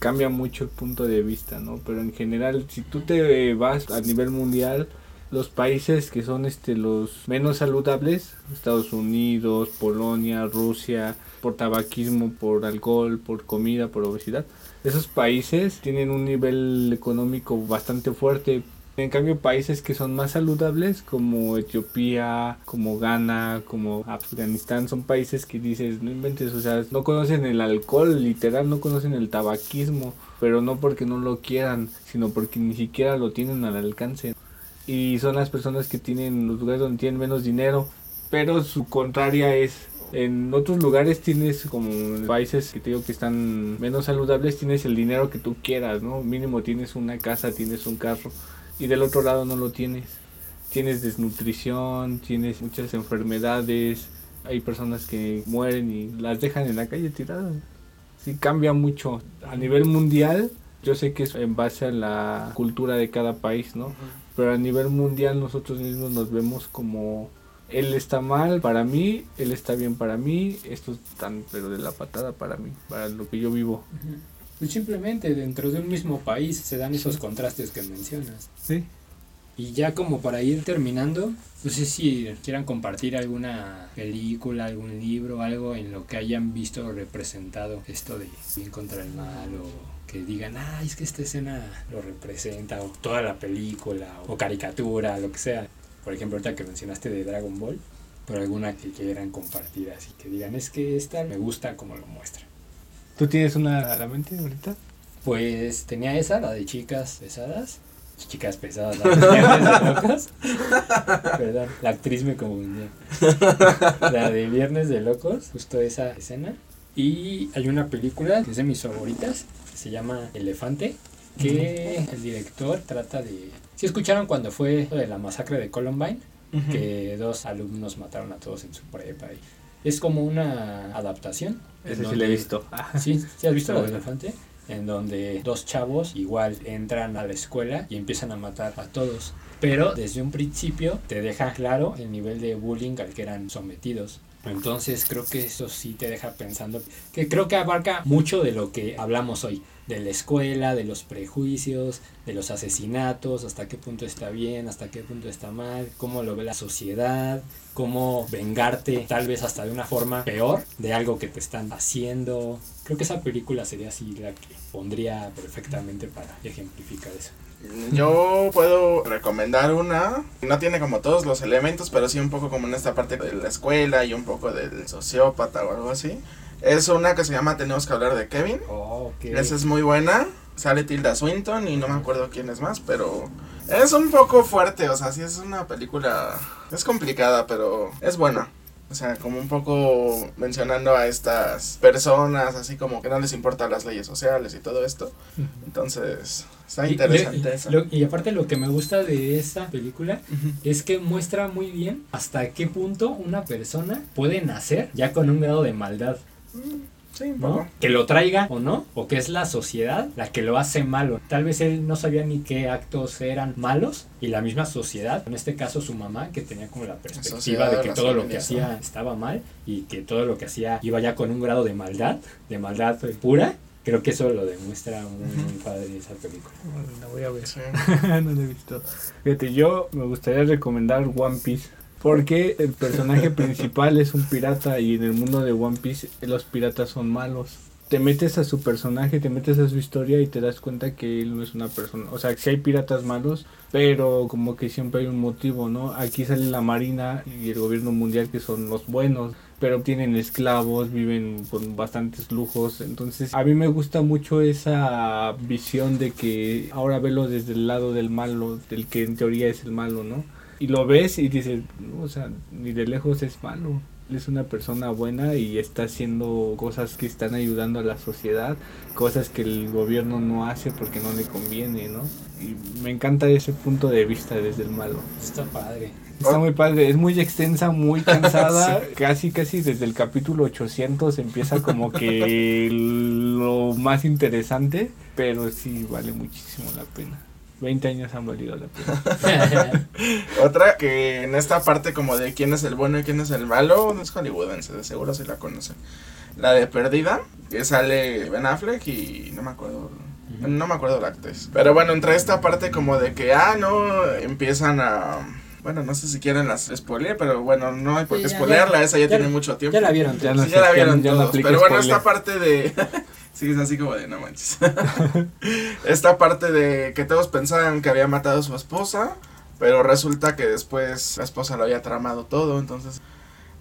Cambia mucho el punto de vista, ¿no? Pero en general, si tú te vas a nivel mundial, los países que son este los menos saludables, Estados Unidos, Polonia, Rusia, por tabaquismo, por alcohol, por comida, por obesidad, esos países tienen un nivel económico bastante fuerte en cambio, países que son más saludables, como Etiopía, como Ghana, como Afganistán, son países que dices, no inventes, o sea, no conocen el alcohol, literal, no conocen el tabaquismo, pero no porque no lo quieran, sino porque ni siquiera lo tienen al alcance. Y son las personas que tienen los lugares donde tienen menos dinero, pero su contraria es en otros lugares tienes como países que te que están menos saludables, tienes el dinero que tú quieras, ¿no? Mínimo tienes una casa, tienes un carro y del otro lado no lo tienes. Tienes desnutrición, tienes muchas enfermedades, hay personas que mueren y las dejan en la calle tiradas. Sí, cambia mucho. A nivel mundial, yo sé que es en base a la cultura de cada país, ¿no? Pero a nivel mundial nosotros mismos nos vemos como él está mal para mí, él está bien para mí, esto es tan pero de la patada para mí, para lo que yo vivo. Pues simplemente dentro de un mismo país se dan esos contrastes que mencionas. Sí. Y ya como para ir terminando, no sé si quieran compartir alguna película, algún libro, algo en lo que hayan visto representado esto de bien contra el mal o que digan, ah, es que esta escena lo representa, o toda la película, o caricatura, lo que sea. Por ejemplo, ahorita que mencionaste de Dragon Ball, pero alguna que quieran compartir así, que digan, es que esta me gusta como lo muestra. ¿Tú tienes una a la mente ahorita? Pues tenía esa, la de chicas pesadas. Chicas pesadas, la de locos. Perdón, la actriz me confundía. La de Viernes de Locos, justo esa escena. Y hay una película que es de mis favoritas, que se llama Elefante, que el director trata de... ¿Sí escucharon cuando fue lo de la masacre de Columbine? Que dos alumnos mataron a todos en su prepa. Y es como una adaptación ese sí lo he visto. Sí, ¿sí has visto el elefante? En donde dos chavos igual entran a la escuela y empiezan a matar a todos. Pero desde un principio te deja claro el nivel de bullying al que eran sometidos. Entonces creo que eso sí te deja pensando, que creo que abarca mucho de lo que hablamos hoy, de la escuela, de los prejuicios, de los asesinatos, hasta qué punto está bien, hasta qué punto está mal, cómo lo ve la sociedad, cómo vengarte tal vez hasta de una forma peor de algo que te están haciendo. Creo que esa película sería así la que pondría perfectamente para ejemplificar eso. Yo puedo recomendar una. No tiene como todos los elementos, pero sí un poco como en esta parte de la escuela y un poco del sociópata o algo así. Es una que se llama Tenemos que hablar de Kevin. Oh. Esa es muy buena. Sale Tilda Swinton y no me acuerdo quién es más, pero es un poco fuerte. O sea, sí es una película. Es complicada, pero es buena. O sea, como un poco mencionando a estas personas, así como que no les importan las leyes sociales y todo esto. Entonces, está interesante y, eso. lo- y aparte lo que me gusta de esta película es que muestra muy bien hasta qué punto una persona puede nacer ya con un grado de maldad, Sí, un ¿no? poco. Que lo traiga o no, o que es la sociedad la que lo hace malo. Tal vez él no sabía ni qué actos eran malos y la misma sociedad, en este caso su mamá, que tenía como la perspectiva sociedad, de que todo lo que hacía estaba mal y que todo lo que hacía iba ya con un grado de maldad, de maldad pura. Creo que eso lo demuestra muy, muy padre esa película. La voy a ver. No la he visto. Fíjate, yo me gustaría recomendar One Piece. Porque el personaje principal es un pirata y en el mundo de One Piece los piratas son malos. Te metes a su personaje, te metes a su historia y te das cuenta que él no es una persona. O sea, que sí hay piratas malos, pero como que siempre hay un motivo, ¿no? Aquí sale la marina y el gobierno mundial que son los buenos, pero tienen esclavos, viven con bastantes lujos. Entonces, a mí me gusta mucho esa visión de que ahora velo desde el lado del malo, del que en teoría es el malo, ¿no? Y lo ves y dices, "No, o sea, ni de lejos es malo. Es una persona buena y está haciendo cosas que están ayudando a la sociedad, cosas que el gobierno no hace porque no le conviene, ¿no? Y me encanta ese punto de vista desde el malo. Está padre. Está muy padre, es muy extensa, muy cansada, casi casi desde el capítulo 800 empieza como que lo más interesante, pero sí vale muchísimo la pena. 20 años han valido la pena. Otra que en esta parte como de quién es el bueno y quién es el malo, es hollywoodense, de seguro si la conocen. La de Perdida, que sale Ben Affleck y no me acuerdo, no me acuerdo la actriz. Pero bueno, entre esta parte como de que, ah, no, empiezan a... Bueno, no sé si quieren las spoiler, pero bueno, no hay por Sí, qué ya, spoilearla, esa ya, Ya tiene mucho tiempo. ya la vieron. Ya no Sí, ya la vieron ya no todos, pero bueno, spoiler. esta parte de... sí, es así como de, no manches. esta parte de que todos pensaban que había matado a su esposa, pero resulta que después la esposa lo había tramado todo, entonces...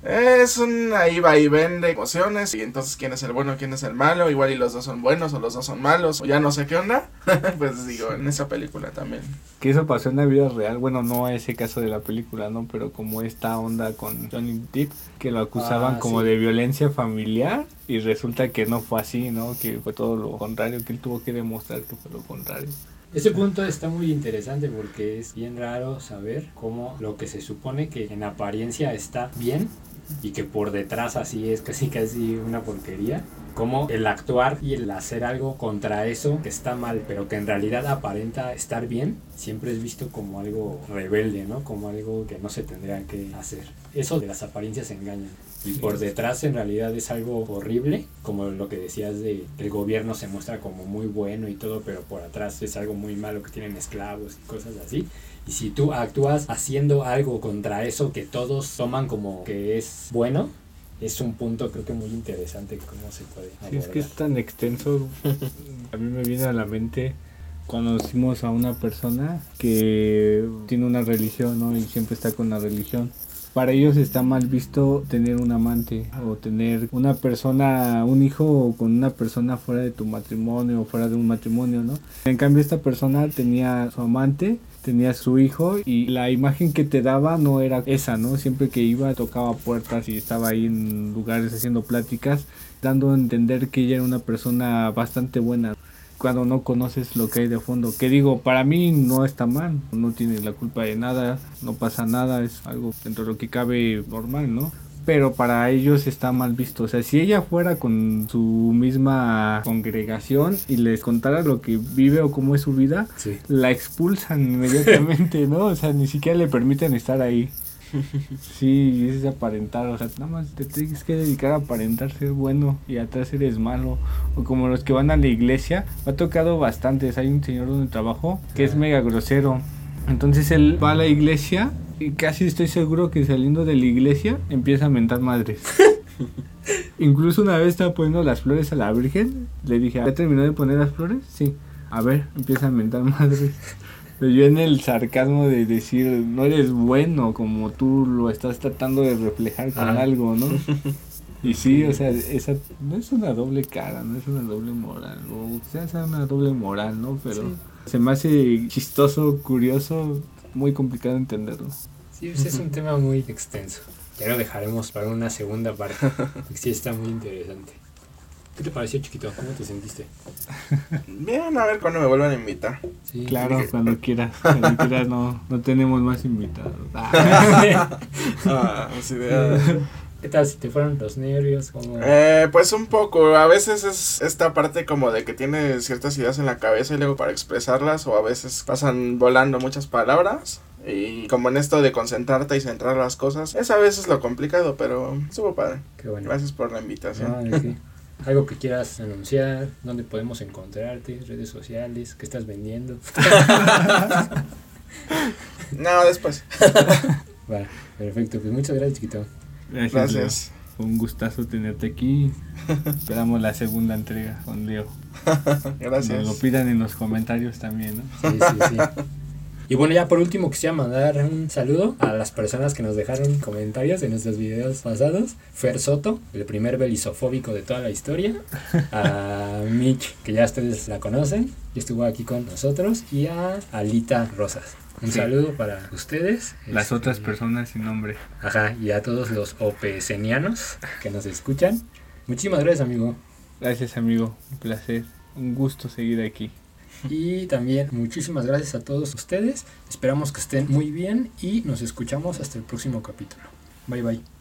Es un ahí va y ven de emociones y entonces quién es el bueno, quién es el malo, igual y los dos son buenos o los dos son malos o ya no sé qué onda, pues digo, en esa película también. Que eso pasó en la vida real, bueno, no ese caso de la película, ¿no? Pero como esta onda con Johnny Depp, que lo acusaban Ah, como sí. de violencia familiar y resulta que no fue así, ¿no? Que fue todo lo contrario, que él tuvo que demostrar que fue lo contrario. Ese punto está muy interesante porque es bien raro saber cómo lo que se supone que en apariencia está bien y que por detrás así es casi casi una porquería. Como el actuar y el hacer algo contra eso que está mal, pero que en realidad aparenta estar bien, siempre es visto como algo rebelde, ¿no? Como algo que no se tendría que hacer. Eso de las apariencias engañan. Y por detrás en realidad es algo horrible, como lo que decías de el gobierno se muestra como muy bueno y todo, pero por atrás es algo muy malo que tienen esclavos y cosas así. Y si tú actúas haciendo algo contra eso que todos toman como que es bueno, es un punto creo que muy interesante cómo se puede Sí, es que es tan extenso. A mí me viene a la mente conocimos a una persona que tiene una religión, ¿no? Y siempre está con la religión. Para ellos está mal visto tener un amante o tener una persona, un hijo con una persona fuera de tu matrimonio o fuera de un matrimonio, ¿no? En cambio esta persona tenía su amante, tenía su hijo y la imagen que te daba no era esa, ¿no? Siempre que iba tocaba puertas y estaba ahí en lugares haciendo pláticas, dando a entender que ella era una persona bastante buena cuando no conoces lo que hay de fondo. Que digo, para mí no está mal, no tiene la culpa de nada, no pasa nada, es algo dentro de lo que cabe normal, ¿no? pero para ellos está mal visto. O sea, si ella fuera con su misma congregación y les contara lo que vive o cómo es su vida, Sí. la expulsan inmediatamente, ¿no? O sea, ni siquiera le permiten estar ahí. Sí, es aparentar, o sea, nada más te tienes que dedicar a aparentar ser bueno y atrás eres malo. O como los que van a la iglesia, me ha tocado bastantes. Hay un señor donde trabajo que es mega grosero. Entonces él va a la iglesia y casi estoy seguro que saliendo de la iglesia empieza a mentar madres. Incluso una vez estaba poniendo las flores a la Virgen, le dije, ¿ya terminó de poner las flores? Sí. A ver, empieza a mentar madres. Pero yo en el sarcasmo de decir, no eres bueno como tú lo estás tratando de reflejar con Ajá. algo, ¿no? Y sí, o sea, esa no es una doble cara, no es una doble moral, o sea, es una doble moral, ¿no? Pero se me hace chistoso, curioso, muy complicado entenderlo. Sí, pues es un tema muy extenso. Lo dejaremos para una segunda parte. porque Sí, está muy interesante. ¿Qué te pareció, chiquito? ¿Cómo te sentiste? Bien, a ver cuándo me vuelvan a invitar. Sí, Claro, cuando quieras, cuando quieras no, no tenemos más invitados. Ah. ¿Qué tal si te fueron los nervios? ¿Cómo? Eh, pues un poco, a veces es esta parte como de que tienes ciertas ideas en la cabeza y luego para expresarlas o a veces pasan volando muchas palabras y como en esto de concentrarte y centrar las cosas, es a veces lo complicado, pero estuvo padre. Qué bueno. Gracias por la invitación. Algo que quieras anunciar, dónde podemos encontrarte, redes sociales, qué estás vendiendo. No, después. Vale, perfecto. Pues muchas gracias, chiquito. Gracias. Gracias. Fue un gustazo tenerte aquí. Esperamos la segunda entrega con Leo. Nos lo Gracias. pidan en los comentarios también, ¿no? Sí, sí, sí. Y bueno, ya por último quisiera mandar un saludo a las personas que nos dejaron comentarios en nuestros videos pasados. Fer Soto, el primer belisofóbico de toda la historia. A Mitch, que ya ustedes la conocen, y estuvo aquí con nosotros. Y a Alita Rosas. Un Sí. saludo para ustedes. Las Este, otras personas sin nombre. Ajá, y a todos los OPSenianos que nos escuchan. Muchísimas gracias, amigo. Gracias, amigo. Un placer. Un gusto seguir aquí. Y también muchísimas gracias a todos ustedes. Esperamos que estén muy bien y nos escuchamos hasta el próximo capítulo. Bye bye.